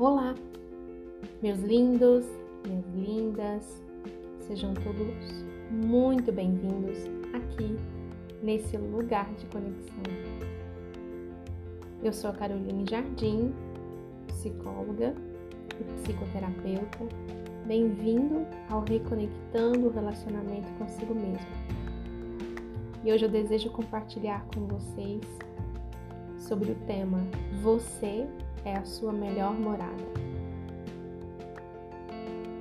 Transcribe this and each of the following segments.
Olá, meus lindos, minhas lindas, sejam todos muito bem-vindos aqui nesse lugar de conexão. Eu sou a Caroline Jardim, psicóloga e psicoterapeuta. Bem-vindo ao Reconectando o Relacionamento consigo mesmo. E hoje eu desejo compartilhar com vocês sobre o tema Você é a sua melhor morada.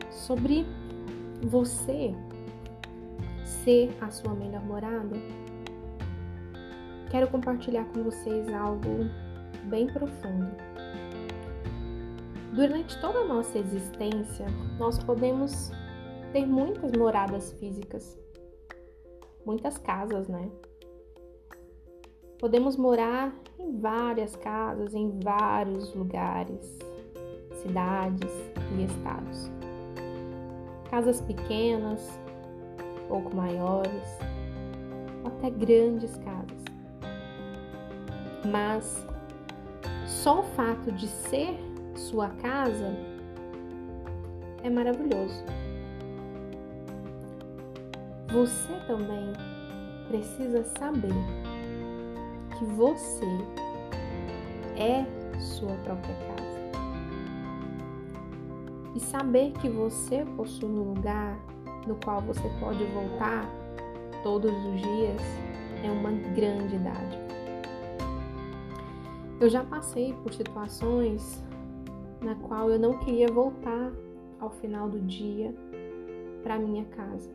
Sobre você ser a sua melhor morada, quero compartilhar com vocês algo bem profundo. Durante toda a nossa existência, nós podemos ter muitas moradas físicas, muitas casas, né? Podemos morar em várias casas, em vários lugares, cidades e estados. Casas pequenas, pouco maiores, até grandes casas. Mas só o fato de ser sua casa é maravilhoso. Você também precisa saber que você é sua própria casa. E saber que você possui um lugar no qual você pode voltar todos os dias é uma grande dádiva. Eu já passei por situações na qual eu não queria voltar ao final do dia para minha casa.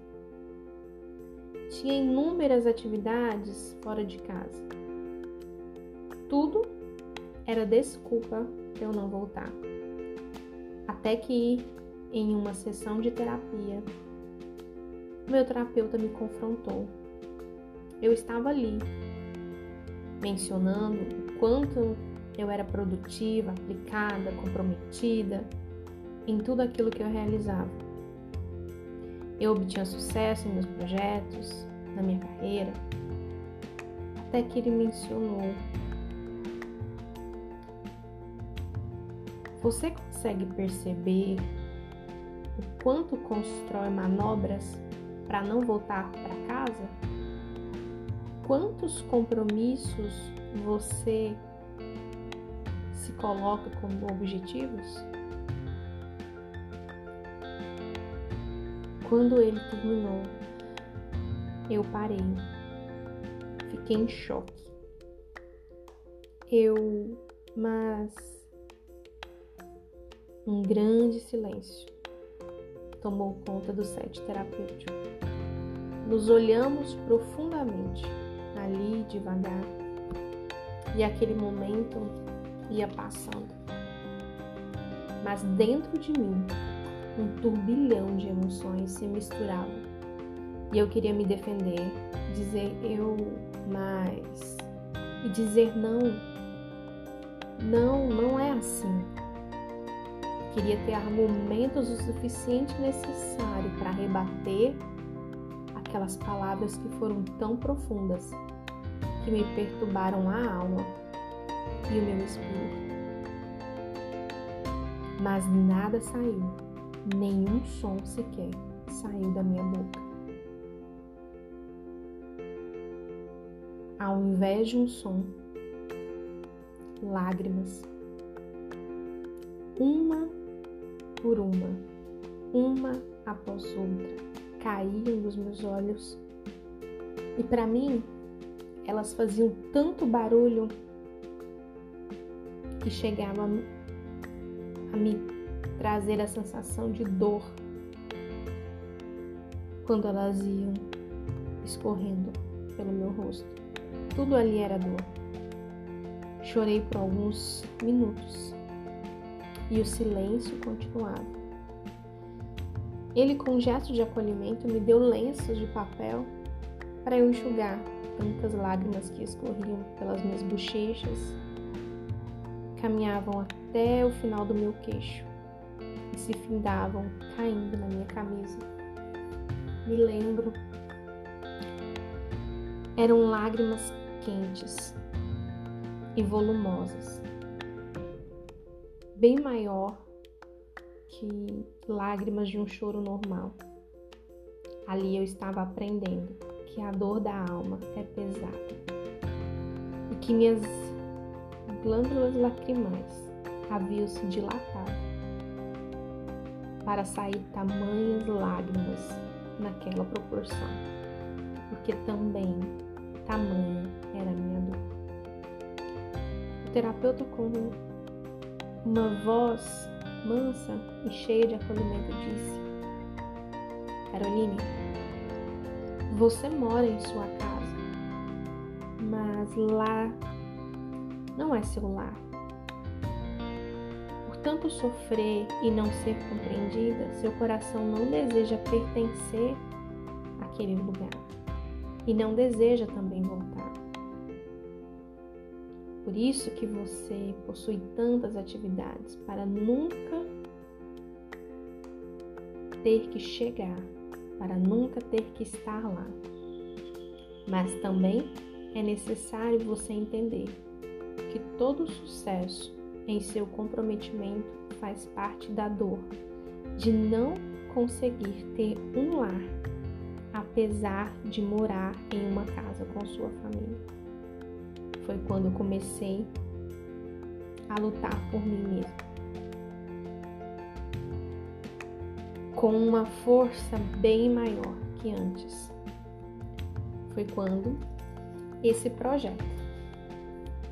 Tinha inúmeras atividades fora de casa tudo era desculpa para eu não voltar. Até que em uma sessão de terapia, meu terapeuta me confrontou. Eu estava ali, mencionando o quanto eu era produtiva, aplicada, comprometida em tudo aquilo que eu realizava. Eu obtinha sucesso em meus projetos, na minha carreira, até que ele mencionou Você consegue perceber o quanto constrói manobras para não voltar para casa? Quantos compromissos você se coloca como objetivos? Quando ele terminou, eu parei, fiquei em choque. Eu, mas um grande silêncio tomou conta do set terapêutico. Nos olhamos profundamente, ali devagar, e aquele momento ia passando. Mas dentro de mim, um turbilhão de emoções se misturavam. E eu queria me defender, dizer eu mais e dizer não. Não, não é assim. Queria ter argumentos o suficiente necessário para rebater aquelas palavras que foram tão profundas, que me perturbaram a alma e o meu espírito. Mas nada saiu, nenhum som sequer saiu da minha boca. Ao invés de um som, lágrimas. Uma por uma, uma após outra, caíam dos meus olhos. E para mim, elas faziam tanto barulho que chegava a me trazer a sensação de dor quando elas iam escorrendo pelo meu rosto. Tudo ali era dor. Chorei por alguns minutos e o silêncio continuava. Ele, com um gesto de acolhimento, me deu lenços de papel para eu enxugar tantas lágrimas que escorriam pelas minhas bochechas, caminhavam até o final do meu queixo e se findavam caindo na minha camisa. Me lembro, eram lágrimas quentes e volumosas bem maior que lágrimas de um choro normal. Ali eu estava aprendendo que a dor da alma é pesada e que minhas glândulas lacrimais haviam se dilatado para sair tamanhas lágrimas naquela proporção, porque também tamanha era minha dor. O terapeuta, com uma voz mansa e cheia de acolhimento, disse: Caroline, você mora em sua casa, mas lá não é seu lar. Por tanto sofrer e não ser compreendida, seu coração não deseja pertencer àquele lugar e não deseja também voltar. Por isso que você possui tantas atividades para nunca ter que chegar, para nunca ter que estar lá. Mas também é necessário você entender que todo sucesso em seu comprometimento faz parte da dor de não conseguir ter um lar, apesar de morar em uma casa com sua família. Foi quando eu comecei a lutar por mim mesma. Com uma força bem maior que antes. Foi quando esse projeto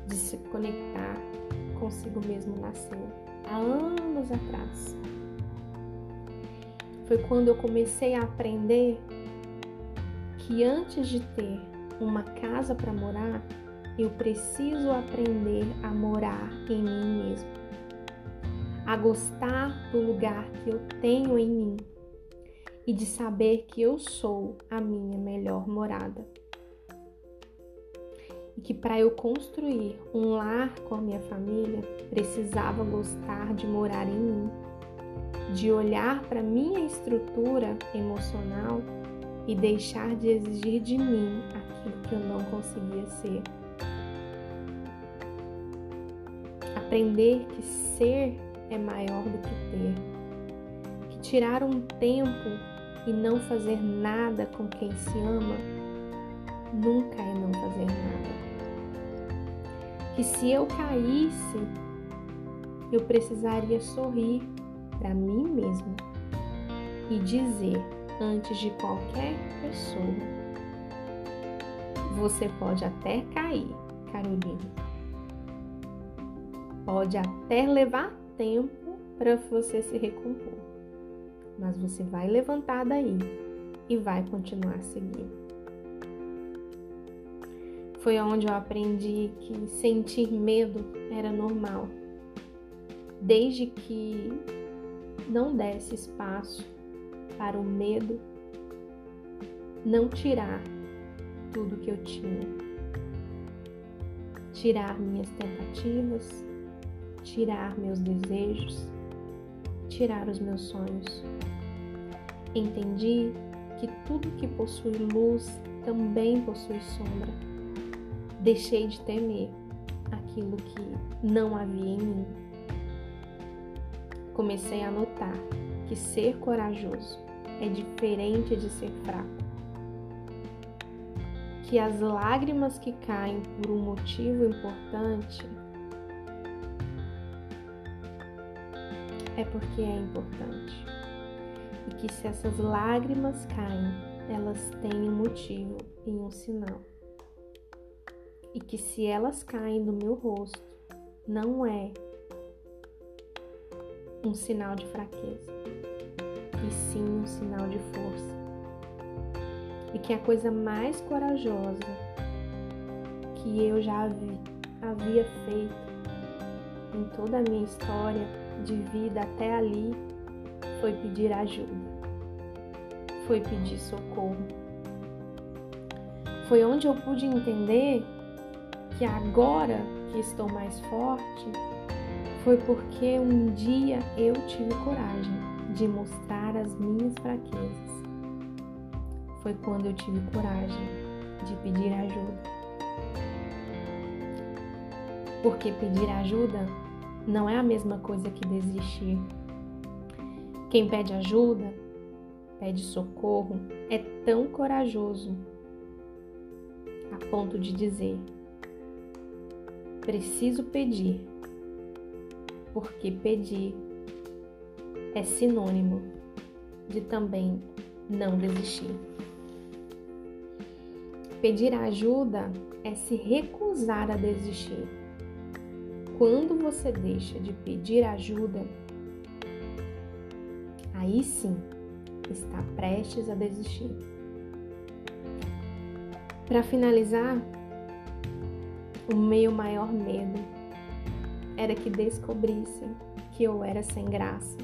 de se conectar consigo mesmo nasceu há anos atrás. Foi quando eu comecei a aprender que antes de ter uma casa para morar, eu preciso aprender a morar em mim mesmo, a gostar do lugar que eu tenho em mim e de saber que eu sou a minha melhor morada e que para eu construir um lar com a minha família, precisava gostar de morar em mim, de olhar para minha estrutura emocional e deixar de exigir de mim aquilo que eu não conseguia ser. Aprender que ser é maior do que ter, que tirar um tempo e não fazer nada com quem se ama nunca é não fazer nada. Que se eu caísse, eu precisaria sorrir para mim mesmo e dizer antes de qualquer pessoa: Você pode até cair, Carolina. Pode até levar tempo para você se recompor, mas você vai levantar daí e vai continuar seguindo. Foi onde eu aprendi que sentir medo era normal, desde que não desse espaço para o medo não tirar tudo que eu tinha, tirar minhas tentativas, tirar meus desejos, tirar os meus sonhos. Entendi que tudo que possui luz também possui sombra deixei de temer aquilo que não havia em mim. Comecei a notar que ser corajoso é diferente de ser fraco. Que as lágrimas que caem por um motivo importante é porque é importante. E que se essas lágrimas caem, elas têm um motivo e um sinal e que se elas caem no meu rosto, não é um sinal de fraqueza, e sim um sinal de força. E que a coisa mais corajosa que eu já vi, havia feito em toda a minha história de vida até ali foi pedir ajuda, foi pedir socorro. Foi onde eu pude entender que agora que estou mais forte foi porque um dia eu tive coragem de mostrar as minhas fraquezas. Foi quando eu tive coragem de pedir ajuda. Porque pedir ajuda não é a mesma coisa que desistir. Quem pede ajuda, pede socorro, é tão corajoso a ponto de dizer: preciso pedir, porque pedir é sinônimo de também não desistir. Pedir ajuda é se recusar a desistir. Quando você deixa de pedir ajuda, aí sim está prestes a desistir. Para finalizar, o meu maior medo era que descobrissem que eu era sem graça.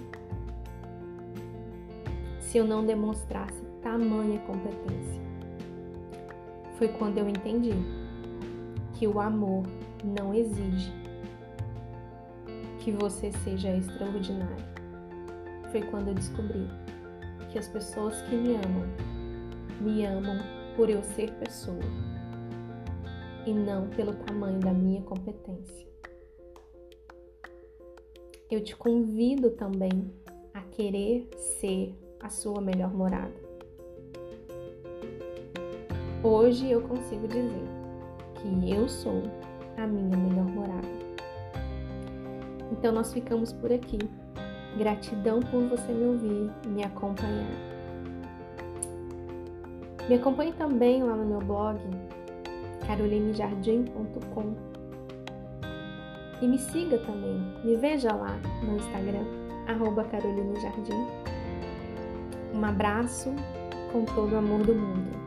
Se eu não demonstrasse tamanha competência. Foi quando eu entendi que o amor não exige que você seja extraordinário. Foi quando eu descobri que as pessoas que me amam, me amam por eu ser pessoa e não pelo tamanho da minha competência. Eu te convido também a querer ser a sua melhor morada. Hoje eu consigo dizer que eu sou a minha melhor morada. Então nós ficamos por aqui. Gratidão por você me ouvir, me acompanhar. Me acompanhe também lá no meu blog carolinejardim.com. E me siga também, me veja lá no Instagram, arroba. Um abraço com todo o amor do mundo.